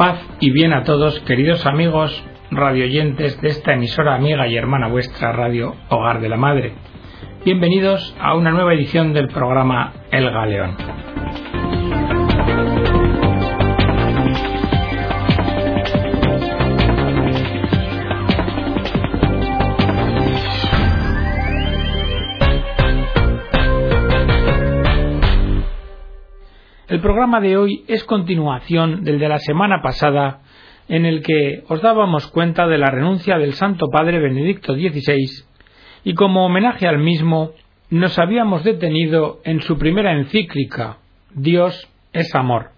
Paz y bien a todos, queridos amigos radioyentes de esta emisora amiga y hermana vuestra Radio Hogar de la Madre. Bienvenidos a una nueva edición del programa El Galeón. El programa de hoy es continuación del de la semana pasada, en el que os dábamos cuenta de la renuncia del Santo Padre Benedicto XVI, y como homenaje al mismo, nos habíamos detenido en su primera encíclica, Dios es amor.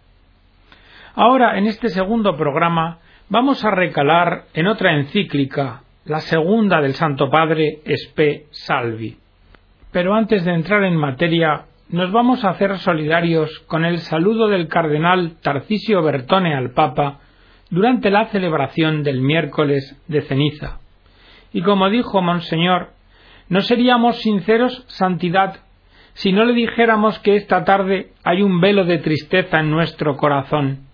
Ahora, en este segundo programa, vamos a recalar en otra encíclica, la segunda del Santo Padre Spe Salvi. Pero antes de entrar en materia, nos vamos a hacer solidarios con el saludo del cardenal Tarcisio Bertone al Papa durante la celebración del miércoles de ceniza. Y como dijo Monseñor, no seríamos sinceros, Santidad, si no le dijéramos que esta tarde hay un velo de tristeza en nuestro corazón.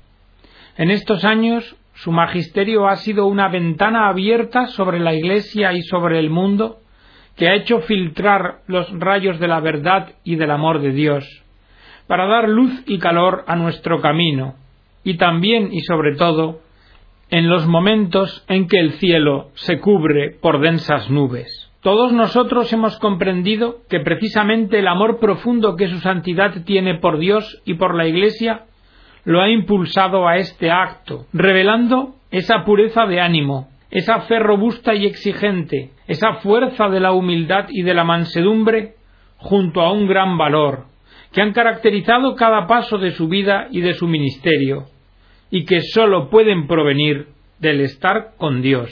En estos años su magisterio ha sido una ventana abierta sobre la Iglesia y sobre el mundo, que ha hecho filtrar los rayos de la verdad y del amor de Dios, para dar luz y calor a nuestro camino, y también y sobre todo en los momentos en que el cielo se cubre por densas nubes. Todos nosotros hemos comprendido que precisamente el amor profundo que su santidad tiene por Dios y por la Iglesia lo ha impulsado a este acto, revelando esa pureza de ánimo, esa fe robusta y exigente, esa fuerza de la humildad y de la mansedumbre, junto a un gran valor, que han caracterizado cada paso de su vida y de su ministerio, y que sólo pueden provenir del estar con Dios,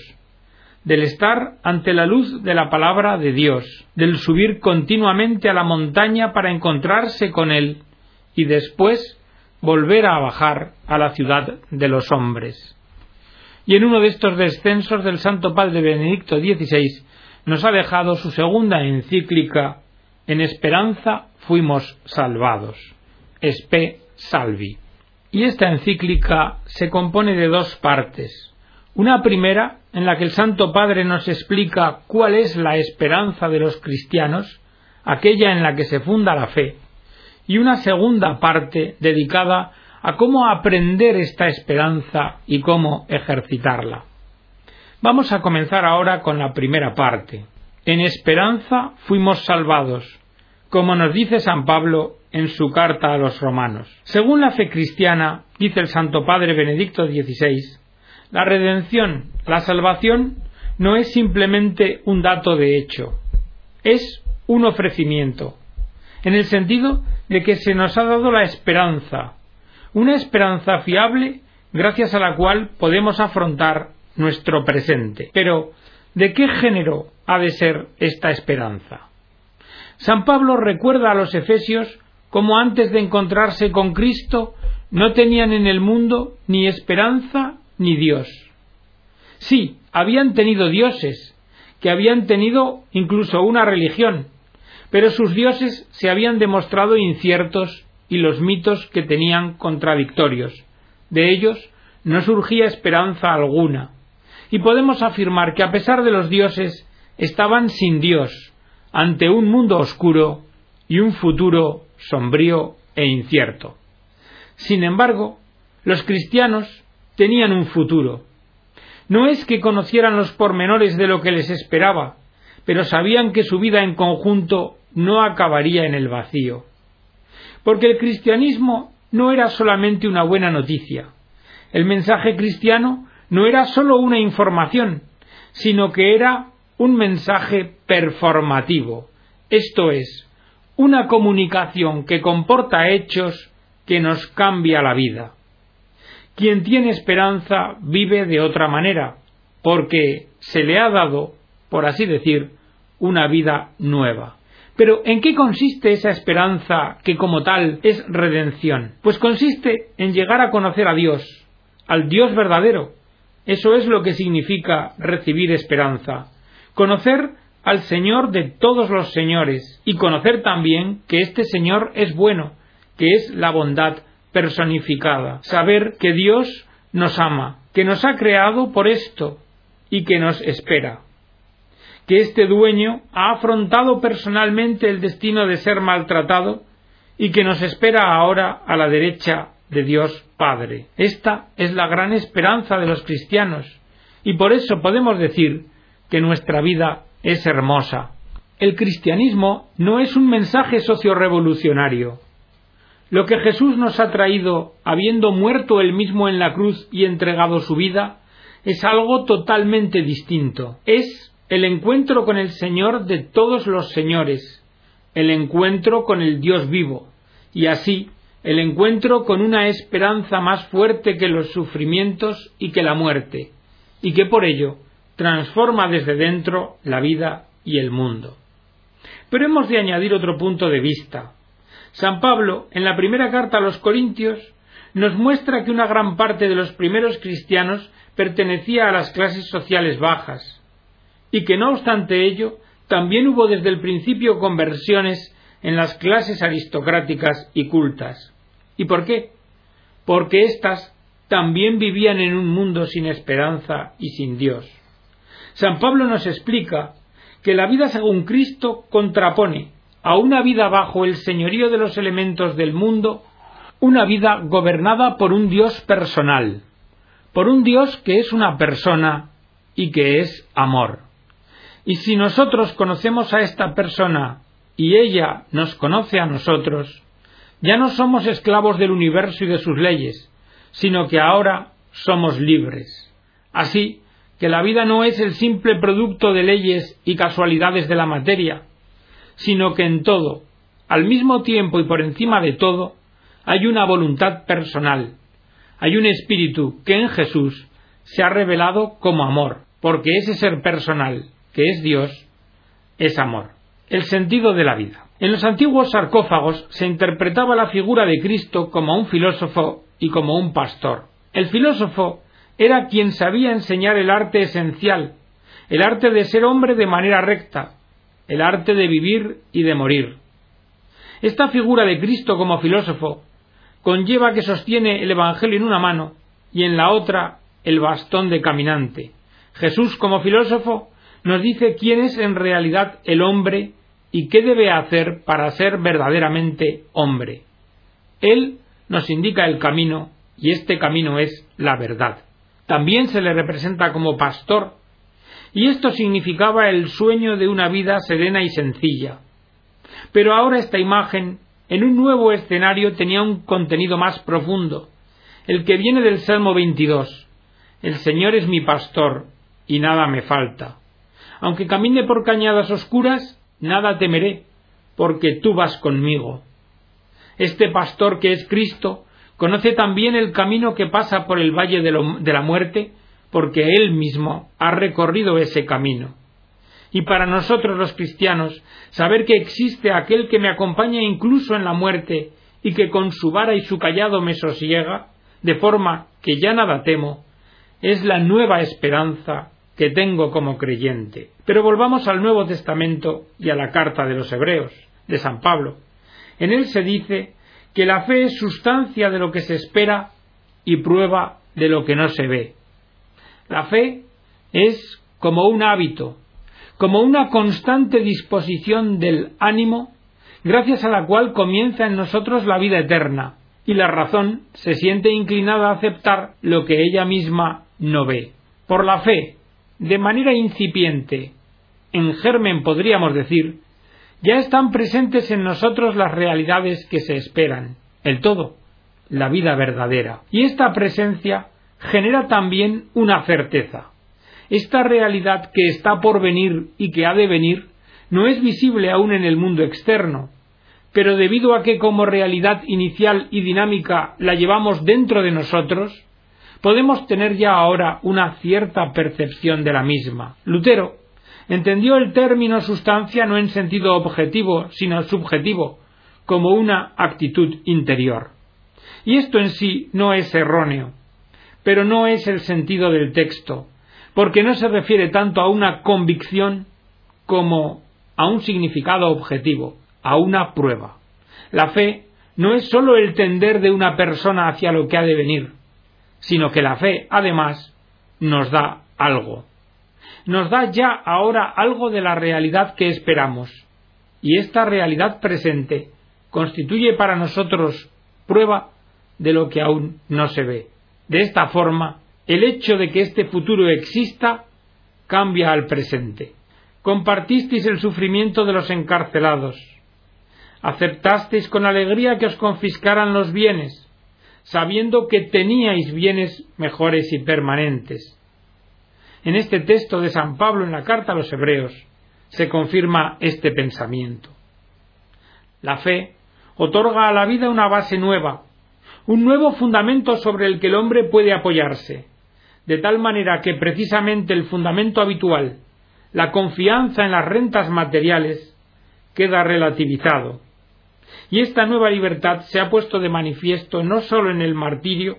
del estar ante la luz de la palabra de Dios, del subir continuamente a la montaña para encontrarse con Él, y después volver a bajar a la ciudad de los hombres. Y en uno de estos descensos del Santo Padre Benedicto XVI nos ha dejado su segunda encíclica En esperanza fuimos salvados. Espe Salvi. Y esta encíclica se compone de dos partes. Una primera, en la que el Santo Padre nos explica cuál es la esperanza de los cristianos, aquella en la que se funda la fe, y una segunda parte dedicada a cómo aprender esta esperanza y cómo ejercitarla. Vamos a comenzar ahora con la primera parte. En esperanza fuimos salvados, como nos dice San Pablo en su carta a los romanos. Según la fe cristiana, dice el Santo Padre Benedicto XVI, la redención, la salvación, no es simplemente un dato de hecho, es un ofrecimiento, en el sentido de que se nos ha dado la esperanza, una esperanza fiable gracias a la cual podemos afrontar nuestro presente. Pero, ¿de qué género ha de ser esta esperanza? San Pablo recuerda a los efesios cómo antes de encontrarse con Cristo no tenían en el mundo ni esperanza ni Dios. Sí, habían tenido dioses, que habían tenido incluso una religión, pero sus dioses se habían demostrado inciertos y los mitos que tenían contradictorios. De ellos no surgía esperanza alguna. Y podemos afirmar que a pesar de los dioses estaban sin Dios, ante un mundo oscuro y un futuro sombrío e incierto. Sin embargo, los cristianos tenían un futuro. No es que conocieran los pormenores de lo que les esperaba, pero sabían que su vida en conjunto no acabaría en el vacío porque el cristianismo no era solamente una buena noticia. El mensaje cristiano no era sólo una información, sino que era un mensaje performativo, esto es, una comunicación que comporta hechos que nos cambia la vida. Quien tiene esperanza vive de otra manera, porque se le ha dado, por así decir, una vida nueva. Pero ¿en qué consiste esa esperanza que como tal es redención? Pues consiste en llegar a conocer a Dios, al Dios verdadero. Eso es lo que significa recibir esperanza. Conocer al Señor de todos los señores y conocer también que este Señor es bueno, que es la bondad personificada. Saber que Dios nos ama, que nos ha creado por esto y que nos espera. Que este dueño ha afrontado personalmente el destino de ser maltratado y que nos espera ahora a la derecha de Dios Padre. Esta es la gran esperanza de los cristianos y por eso podemos decir que nuestra vida es hermosa. El cristianismo no es un mensaje sociorevolucionario. Lo que Jesús nos ha traído, habiendo muerto él mismo en la cruz y entregado su vida, es algo totalmente distinto. Es el encuentro con el Señor de todos los señores, el encuentro con el Dios vivo, y así el encuentro con una esperanza más fuerte que los sufrimientos y que la muerte, y que por ello transforma desde dentro la vida y el mundo. Pero hemos de añadir otro punto de vista. San Pablo, en la primera carta a los Corintios, nos muestra que una gran parte de los primeros cristianos pertenecía a las clases sociales bajas, y que no obstante ello, también hubo desde el principio conversiones en las clases aristocráticas y cultas. ¿Y por qué? Porque éstas también vivían en un mundo sin esperanza y sin Dios. San Pablo nos explica que la vida según Cristo contrapone a una vida bajo el señorío de los elementos del mundo, una vida gobernada por un Dios personal, por un Dios que es una persona y que es amor. Y si nosotros conocemos a esta persona y ella nos conoce a nosotros, ya no somos esclavos del universo y de sus leyes, sino que ahora somos libres. Así que la vida no es el simple producto de leyes y casualidades de la materia, sino que en todo, al mismo tiempo y por encima de todo, hay una voluntad personal, hay un espíritu que en Jesús se ha revelado como amor, porque ese ser personal, que es Dios, es amor. El sentido de la vida. En los antiguos sarcófagos se interpretaba la figura de Cristo como un filósofo y como un pastor. El filósofo era quien sabía enseñar el arte esencial, el arte de ser hombre de manera recta, el arte de vivir y de morir. Esta figura de Cristo como filósofo conlleva que sostiene el Evangelio en una mano y en la otra el bastón de caminante. Jesús como filósofo nos dice quién es en realidad el hombre y qué debe hacer para ser verdaderamente hombre. Él nos indica el camino y este camino es la verdad. También se le representa como pastor y esto significaba el sueño de una vida serena y sencilla. Pero ahora esta imagen, en un nuevo escenario, tenía un contenido más profundo, el que viene del Salmo 22. El Señor es mi pastor, y nada me falta. Aunque camine por cañadas oscuras, nada temeré, porque tú vas conmigo. Este pastor que es Cristo conoce también el camino que pasa por el valle de, la muerte, porque él mismo ha recorrido ese camino. Y para nosotros los cristianos, saber que existe aquel que me acompaña incluso en la muerte y que con su vara y su callado me sosiega, de forma que ya nada temo, es la nueva esperanza que tengo como creyente. Pero volvamos al Nuevo Testamento y a la carta de los Hebreos, de San Pablo. En él se dice que la fe es sustancia de lo que se espera y prueba de lo que no se ve. La fe es como un hábito, como una constante disposición del ánimo, gracias a la cual comienza en nosotros la vida eterna, y la razón se siente inclinada a aceptar lo que ella misma no ve. Por la fe de manera incipiente, en germen podríamos decir, ya están presentes en nosotros las realidades que se esperan, el todo, la vida verdadera. Y esta presencia genera también una certeza. Esta realidad que está por venir y que ha de venir no es visible aún en el mundo externo, pero debido a que como realidad inicial y dinámica la llevamos dentro de nosotros, podemos tener ya ahora una cierta percepción de la misma. Lutero entendió el término sustancia no en sentido objetivo, sino subjetivo, como una actitud interior. Y esto en sí no es erróneo, pero no es el sentido del texto, porque no se refiere tanto a una convicción como a un significado objetivo, a una prueba. La fe no es sólo el tender de una persona hacia lo que ha de venir, sino que la fe, además, nos da algo. Nos da ya ahora algo de la realidad que esperamos. Y esta realidad presente constituye para nosotros prueba de lo que aún no se ve. De esta forma, el hecho de que este futuro exista cambia al presente. Compartisteis el sufrimiento de los encarcelados. Aceptasteis con alegría que os confiscaran los bienes, sabiendo que teníais bienes mejores y permanentes. En este texto de San Pablo en la carta a los Hebreos se confirma este pensamiento. La fe otorga a la vida una base nueva, un nuevo fundamento sobre el que el hombre puede apoyarse, de tal manera que precisamente el fundamento habitual, la confianza en las rentas materiales, queda relativizado. Y esta nueva libertad se ha puesto de manifiesto no sólo en el martirio,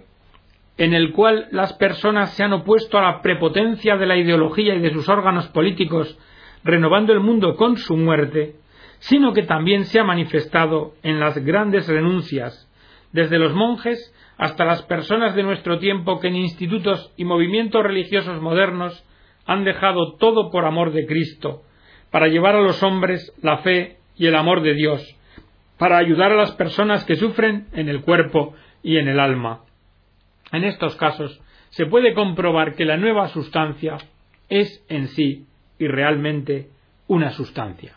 en el cual las personas se han opuesto a la prepotencia de la ideología y de sus órganos políticos, renovando el mundo con su muerte, sino que también se ha manifestado en las grandes renuncias, desde los monjes hasta las personas de nuestro tiempo que en institutos y movimientos religiosos modernos han dejado todo por amor de Cristo, para llevar a los hombres la fe y el amor de Dios, para ayudar a las personas que sufren en el cuerpo y en el alma. En estos casos se puede comprobar que la nueva sustancia es en sí y realmente una sustancia.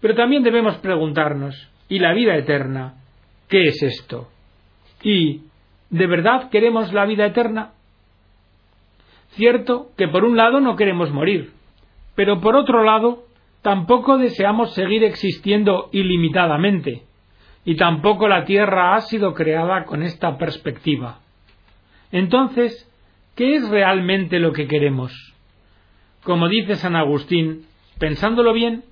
Pero también debemos preguntarnos, ¿y la vida eterna? ¿Qué es esto? ¿Y de verdad queremos la vida eterna? Cierto que por un lado no queremos morir, pero por otro lado tampoco deseamos seguir existiendo ilimitadamente, y tampoco la Tierra ha sido creada con esta perspectiva. Entonces, ¿qué es realmente lo que queremos? Como dice San Agustín, pensándolo bien,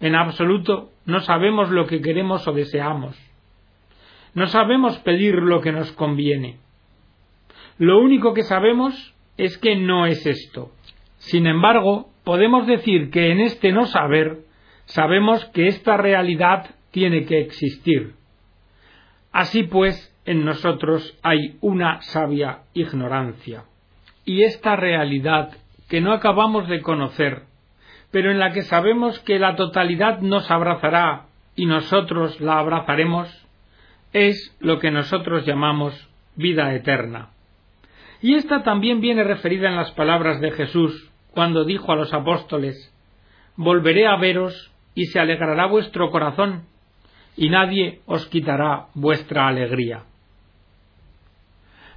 en absoluto no sabemos lo que queremos o deseamos. No sabemos pedir lo que nos conviene. Lo único que sabemos es que no es esto. Sin embargo, podemos decir que en este no saber sabemos que esta realidad tiene que existir. Así pues, en nosotros hay una sabia ignorancia. Y esta realidad que no acabamos de conocer, pero en la que sabemos que la totalidad nos abrazará y nosotros la abrazaremos, es lo que nosotros llamamos vida eterna. Y esta también viene referida en las palabras de Jesús cuando dijo a los apóstoles Volveré a veros y se alegrará vuestro corazón, y nadie os quitará vuestra alegría.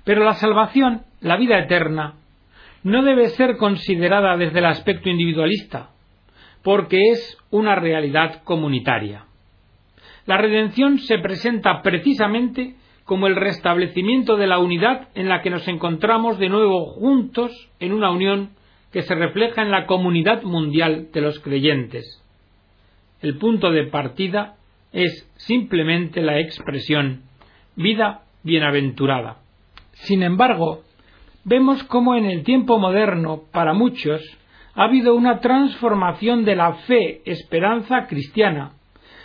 Pero la salvación, la vida eterna, no debe ser considerada desde el aspecto individualista, porque es una realidad comunitaria. La redención se presenta precisamente como el restablecimiento de la unidad en la que nos encontramos de nuevo juntos en una unión que se refleja en la comunidad mundial de los creyentes. El punto de partida es simplemente la expresión vida bienaventurada. Sin embargo, vemos cómo en el tiempo moderno, para muchos, ha habido una transformación de la fe esperanza cristiana,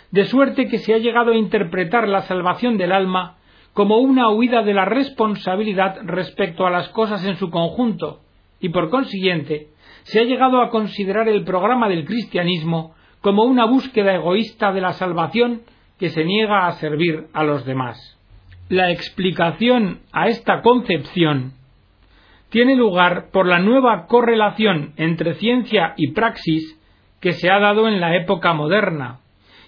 de suerte que se ha llegado a interpretar la salvación del alma como una huida de la responsabilidad respecto a las cosas en su conjunto, y por consiguiente se ha llegado a considerar el programa del cristianismo como una búsqueda egoísta de la salvación que se niega a servir a los demás. La explicación a esta concepción tiene lugar por la nueva correlación entre ciencia y praxis que se ha dado en la época moderna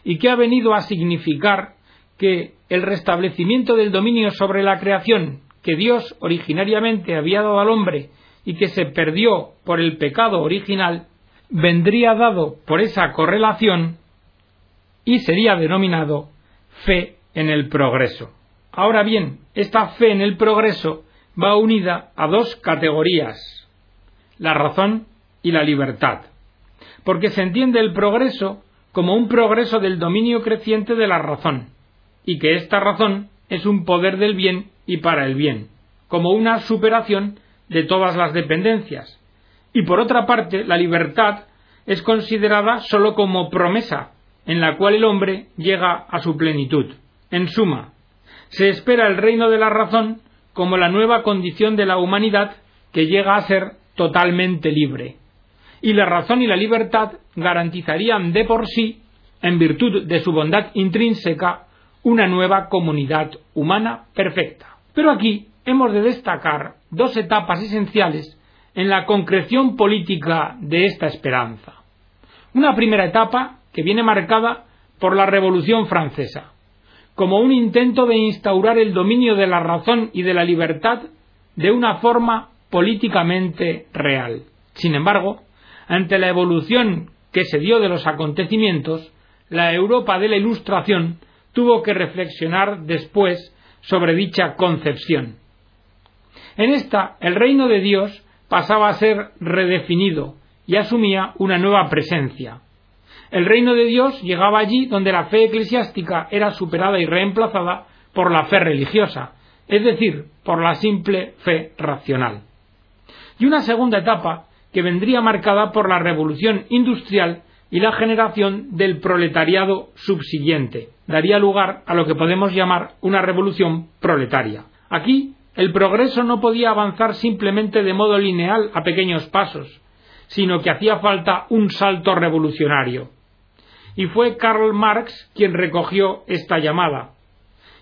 y que ha venido a significar que el restablecimiento del dominio sobre la creación que Dios originariamente había dado al hombre y que se perdió por el pecado original, vendría dado por esa correlación y sería denominado fe en el progreso. Ahora bien, esta fe en el progreso va unida a dos categorías, la razón y la libertad, porque se entiende el progreso como un progreso del dominio creciente de la razón, y que esta razón es un poder del bien y para el bien, como una superación de todas las dependencias, y por otra parte la libertad es considerada sólo como promesa, en la cual el hombre llega a su plenitud. En suma, se espera el reino de la razón como la nueva condición de la humanidad que llega a ser totalmente libre. Y la razón y la libertad garantizarían de por sí, en virtud de su bondad intrínseca, una nueva comunidad humana perfecta. Pero aquí hemos de destacar dos etapas esenciales en la concreción política de esta esperanza. Una primera etapa que viene marcada por la Revolución Francesa, como un intento de instaurar el dominio de la razón y de la libertad de una forma políticamente real. Sin embargo, ante la evolución que se dio de los acontecimientos, la Europa de la Ilustración tuvo que reflexionar después sobre dicha concepción. En esta, el reino de Dios pasaba a ser redefinido y asumía una nueva presencia. El reino de Dios llegaba allí donde la fe eclesiástica era superada y reemplazada por la fe religiosa, es decir, por la simple fe racional. Y una segunda etapa que vendría marcada por la revolución industrial y la generación del proletariado subsiguiente. Daría lugar a lo que podemos llamar una revolución proletaria. Aquí el progreso no podía avanzar simplemente de modo lineal a pequeños pasos, sino que hacía falta un salto revolucionario. Y fue Karl Marx quien recogió esta llamada,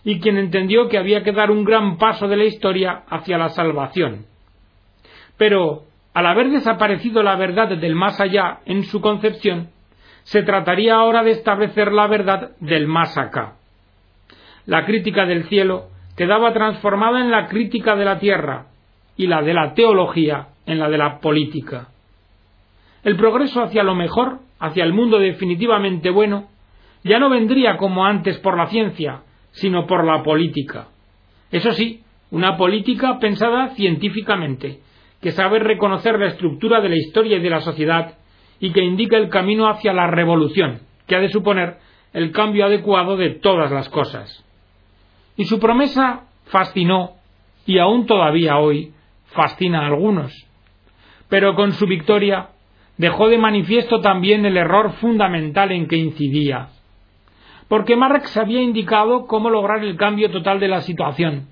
y quien entendió que había que dar un gran paso de la historia hacia la salvación. Pero, al haber desaparecido la verdad del más allá en su concepción, se trataría ahora de establecer la verdad del más acá. La crítica del cielo quedaba transformada en la crítica de la tierra y la de la teología en la de la política. El progreso hacia lo mejor, hacia el mundo definitivamente bueno, ya no vendría como antes por la ciencia, sino por la política. Eso sí, una política pensada científicamente, que sabe reconocer la estructura de la historia y de la sociedad y que indica el camino hacia la revolución, que ha de suponer el cambio adecuado de todas las cosas. Y su promesa fascinó, y aún todavía hoy fascina a algunos. Pero con su victoria dejó de manifiesto también el error fundamental en que incidía. Porque Marx había indicado cómo lograr el cambio total de la situación,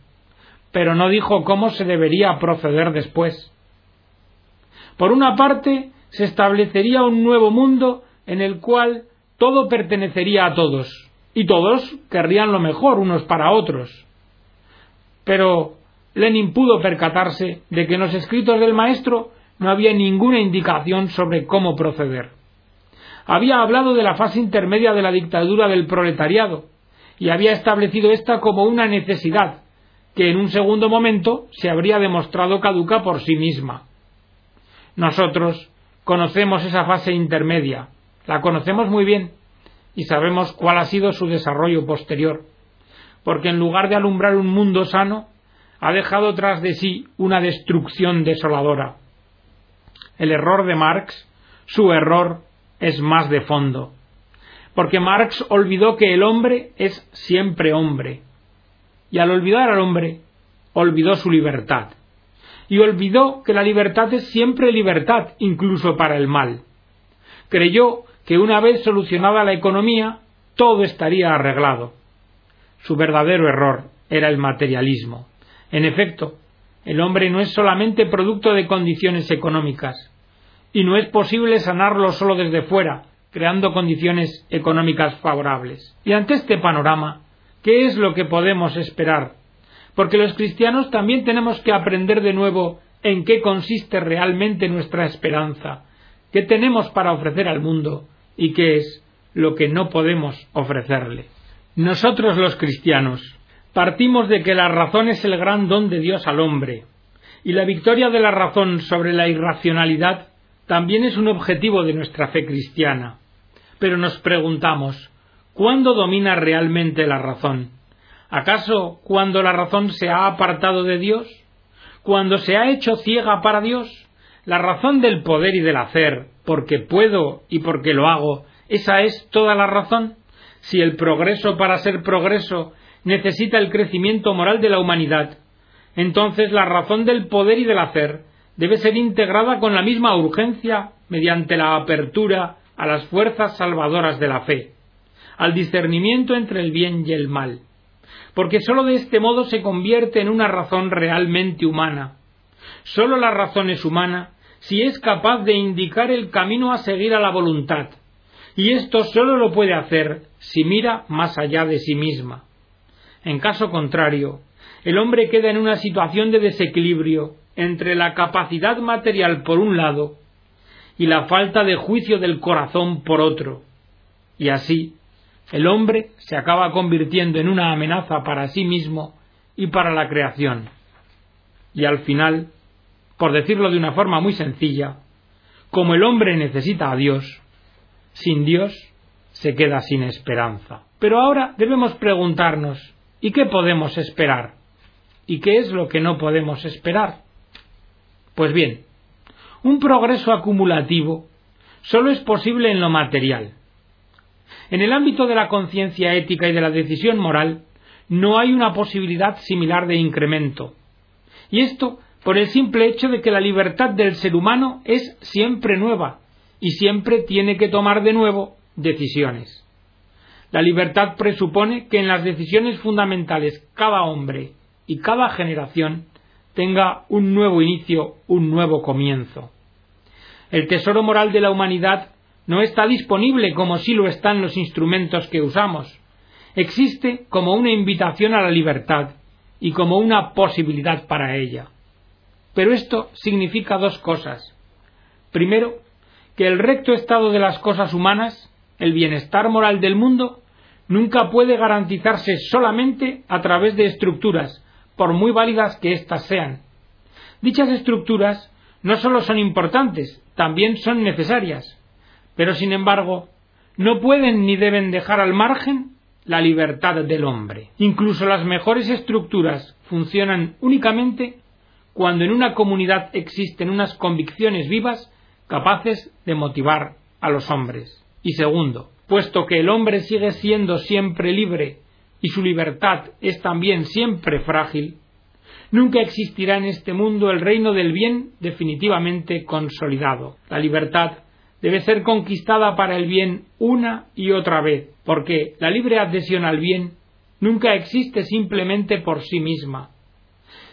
pero no dijo cómo se debería proceder después. Por una parte, se establecería un nuevo mundo en el cual todo pertenecería a todos, y todos querrían lo mejor unos para otros. Pero Lenin pudo percatarse de que en los escritos del maestro no había ninguna indicación sobre cómo proceder. Había hablado de la fase intermedia de la dictadura del proletariado y había establecido esta como una necesidad que en un segundo momento se habría demostrado caduca por sí misma. Nosotros conocemos esa fase intermedia, la conocemos muy bien, y sabemos cuál ha sido su desarrollo posterior, porque en lugar de alumbrar un mundo sano, ha dejado tras de sí una destrucción desoladora. El error de Marx, su error, es más de fondo, porque Marx olvidó que el hombre es siempre hombre, y al olvidar al hombre, olvidó su libertad, y olvidó que la libertad es siempre libertad, incluso para el mal. Creyó que una vez solucionada la economía, todo estaría arreglado. Su verdadero error era el materialismo. En efecto, el hombre no es solamente producto de condiciones económicas, y no es posible sanarlo solo desde fuera, creando condiciones económicas favorables. Y ante este panorama, ¿qué es lo que podemos esperar? Porque los cristianos también tenemos que aprender de nuevo en qué consiste realmente nuestra esperanza, qué tenemos para ofrecer al mundo, y qué es lo que no podemos ofrecerle. Nosotros los cristianos partimos de que la razón es el gran don de Dios al hombre, y la victoria de la razón sobre la irracionalidad también es un objetivo de nuestra fe cristiana. Pero nos preguntamos, ¿cuándo domina realmente la razón? ¿Acaso cuando la razón se ha apartado de Dios? ¿Cuando se ha hecho ciega para Dios? La razón del poder y del hacer, porque puedo y porque lo hago, esa es toda la razón. Si el progreso para ser progreso necesita el crecimiento moral de la humanidad, entonces la razón del poder y del hacer debe ser integrada con la misma urgencia mediante la apertura a las fuerzas salvadoras de la fe, al discernimiento entre el bien y el mal. porque sólo de este modo se convierte en una razón realmente humana. Sólo la razón es humana si es capaz de indicar el camino a seguir a la voluntad, y esto sólo lo puede hacer si mira más allá de sí misma. En caso contrario, el hombre queda en una situación de desequilibrio entre la capacidad material por un lado y la falta de juicio del corazón por otro. Y así, el hombre se acaba convirtiendo en una amenaza para sí mismo y para la creación. Y al final, por decirlo de una forma muy sencilla, como el hombre necesita a Dios, sin Dios se queda sin esperanza. Pero ahora debemos preguntarnos, ¿y qué podemos esperar? ¿Y qué es lo que no podemos esperar? Pues bien, un progreso acumulativo solo es posible en lo material. En el ámbito de la conciencia ética y de la decisión moral, no hay una posibilidad similar de incremento. Y esto por el simple hecho de que la libertad del ser humano es siempre nueva, y siempre tiene que tomar de nuevo decisiones. La libertad presupone que en las decisiones fundamentales cada hombre y cada generación tenga un nuevo inicio, un nuevo comienzo. El tesoro moral de la humanidad no está disponible como si lo están los instrumentos que usamos. Existe como una invitación a la libertad y como una posibilidad para ella. Pero esto significa dos cosas. Primero, que el recto estado de las cosas humanas, el bienestar moral del mundo, nunca puede garantizarse solamente a través de estructuras, por muy válidas que éstas sean. Dichas estructuras no solo son importantes, también son necesarias, pero sin embargo no pueden ni deben dejar al margen la libertad del hombre. Incluso las mejores estructuras funcionan únicamente cuando en una comunidad existen unas convicciones vivas capaces de motivar a los hombres. Y segundo, puesto que el hombre sigue siendo siempre libre y su libertad es también siempre frágil, nunca existirá en este mundo el reino del bien definitivamente consolidado. La libertad debe ser conquistada para el bien una y otra vez, porque la libre adhesión al bien nunca existe simplemente por sí misma.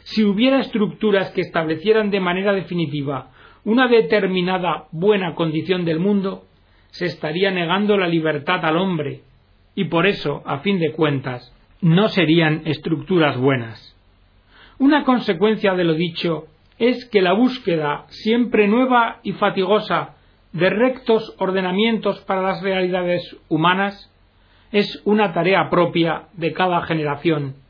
Si hubiera estructuras que establecieran de manera definitiva una determinada buena condición del mundo, se estaría negando la libertad al hombre, y por eso, a fin de cuentas, no serían estructuras buenas. Una consecuencia de lo dicho es que la búsqueda siempre nueva y fatigosa de rectos ordenamientos para las realidades humanas es una tarea propia de cada generación.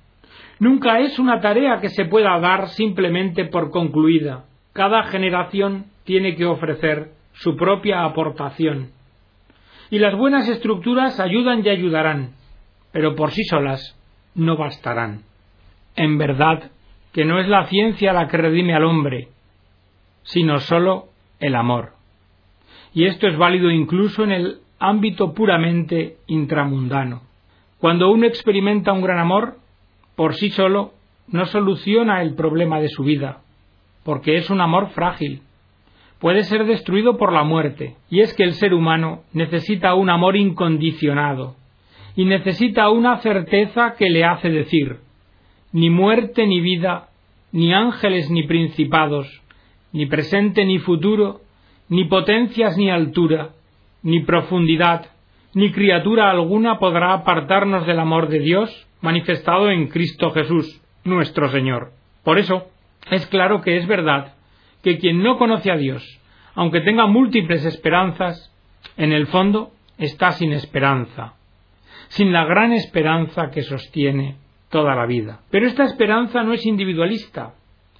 Nunca es una tarea que se pueda dar simplemente por concluida cada generación tiene que ofrecer su propia aportación. Y las buenas estructuras ayudan y ayudarán, pero por sí solas no bastarán. En verdad que no es la ciencia la que redime al hombre, sino sólo el amor. Y esto es válido incluso en el ámbito puramente intramundano. Cuando uno experimenta un gran amor, por sí solo no soluciona el problema de su vida, porque es un amor frágil. Puede ser destruido por la muerte, y es que el ser humano necesita un amor incondicionado, y necesita una certeza que le hace decir, ni muerte ni vida, ni ángeles ni principados, ni presente ni futuro, ni potencias ni altura, ni profundidad, ni criatura alguna podrá apartarnos del amor de Dios manifestado en Cristo Jesús, nuestro Señor. Por eso, es claro que es verdad que quien no conoce a Dios, aunque tenga múltiples esperanzas, en el fondo está sin esperanza, sin la gran esperanza que sostiene toda la vida. Pero esta esperanza no es individualista,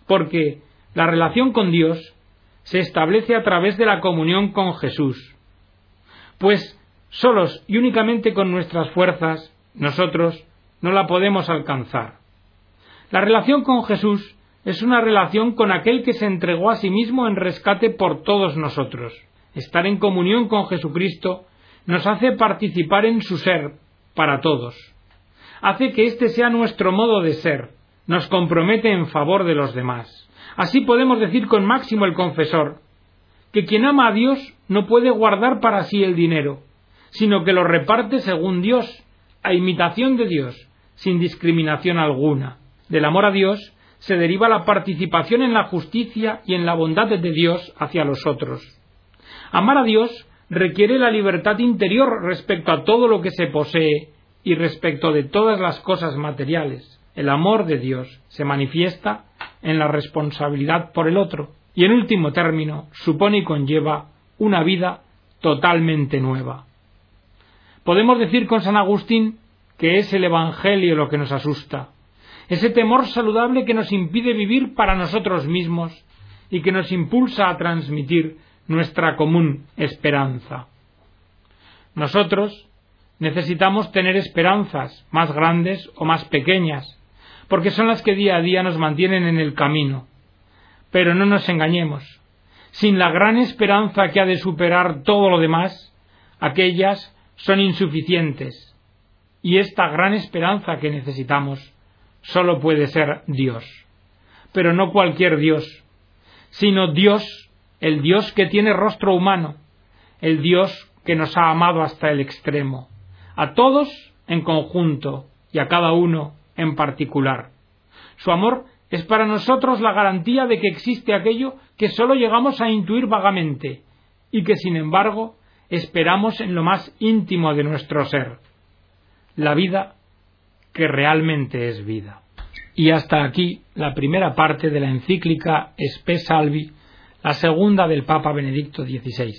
porque la relación con Dios se establece a través de la comunión con Jesús. Pues solos y únicamente con nuestras fuerzas, nosotros no la podemos alcanzar. La relación con Jesús es una relación con aquel que se entregó a sí mismo en rescate por todos nosotros. Estar en comunión con Jesucristo nos hace participar en su ser para todos. Hace que este sea nuestro modo de ser, nos compromete en favor de los demás. Así podemos decir con Máximo el confesor, que quien ama a Dios no puede guardar para sí el dinero, sino que lo reparte según Dios, a imitación de Dios, sin discriminación alguna. Del amor a Dios se deriva la participación en la justicia y en la bondad de Dios hacia los otros. Amar a Dios requiere la libertad interior respecto a todo lo que se posee y respecto de todas las cosas materiales. El amor de Dios se manifiesta en la responsabilidad por el otro y en último término supone y conlleva una vida totalmente nueva. Podemos decir con San Agustín que es el Evangelio lo que nos asusta, ese temor saludable que nos impide vivir para nosotros mismos y que nos impulsa a transmitir nuestra común esperanza. Nosotros necesitamos tener esperanzas, más grandes o más pequeñas, porque son las que día a día nos mantienen en el camino. Pero no nos engañemos. Sin la gran esperanza que ha de superar todo lo demás, aquellas son insuficientes. Y esta gran esperanza que necesitamos solo puede ser Dios. Pero no cualquier Dios, sino Dios, el Dios que tiene rostro humano, el Dios que nos ha amado hasta el extremo, a todos en conjunto y a cada uno en particular. Su amor es para nosotros la garantía de que existe aquello que sólo llegamos a intuir vagamente y que sin embargo esperamos en lo más íntimo de nuestro ser, la vida que realmente es vida. Y hasta aquí la primera parte de la encíclica Spe Salvi, la segunda del Papa Benedicto XVI.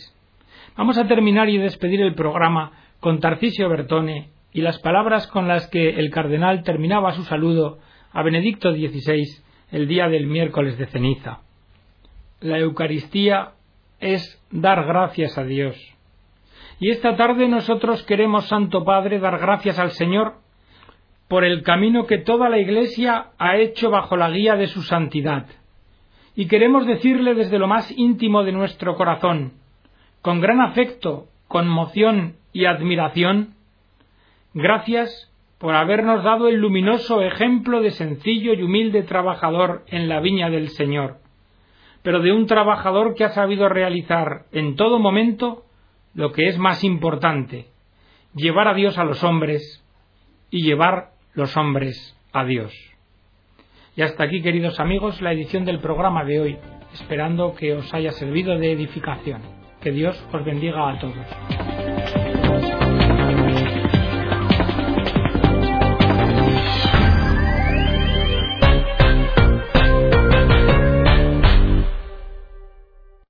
Vamos a terminar y despedir el programa con Tarcisio Bertone y las palabras con las que el cardenal terminaba su saludo a Benedicto XVI el día del miércoles de ceniza. La Eucaristía es dar gracias a Dios. Y esta tarde nosotros queremos, Santo Padre, dar gracias al Señor por el camino que toda la Iglesia ha hecho bajo la guía de su santidad. Y queremos decirle desde lo más íntimo de nuestro corazón, con gran afecto, conmoción y admiración, gracias por habernos dado el luminoso ejemplo de sencillo y humilde trabajador en la viña del Señor, pero de un trabajador que ha sabido realizar en todo momento lo que es más importante, llevar a Dios a los hombres y llevar los hombres a Dios. Y hasta aquí, queridos amigos, la edición del programa de hoy, esperando que os haya servido de edificación. Que Dios os bendiga a todos.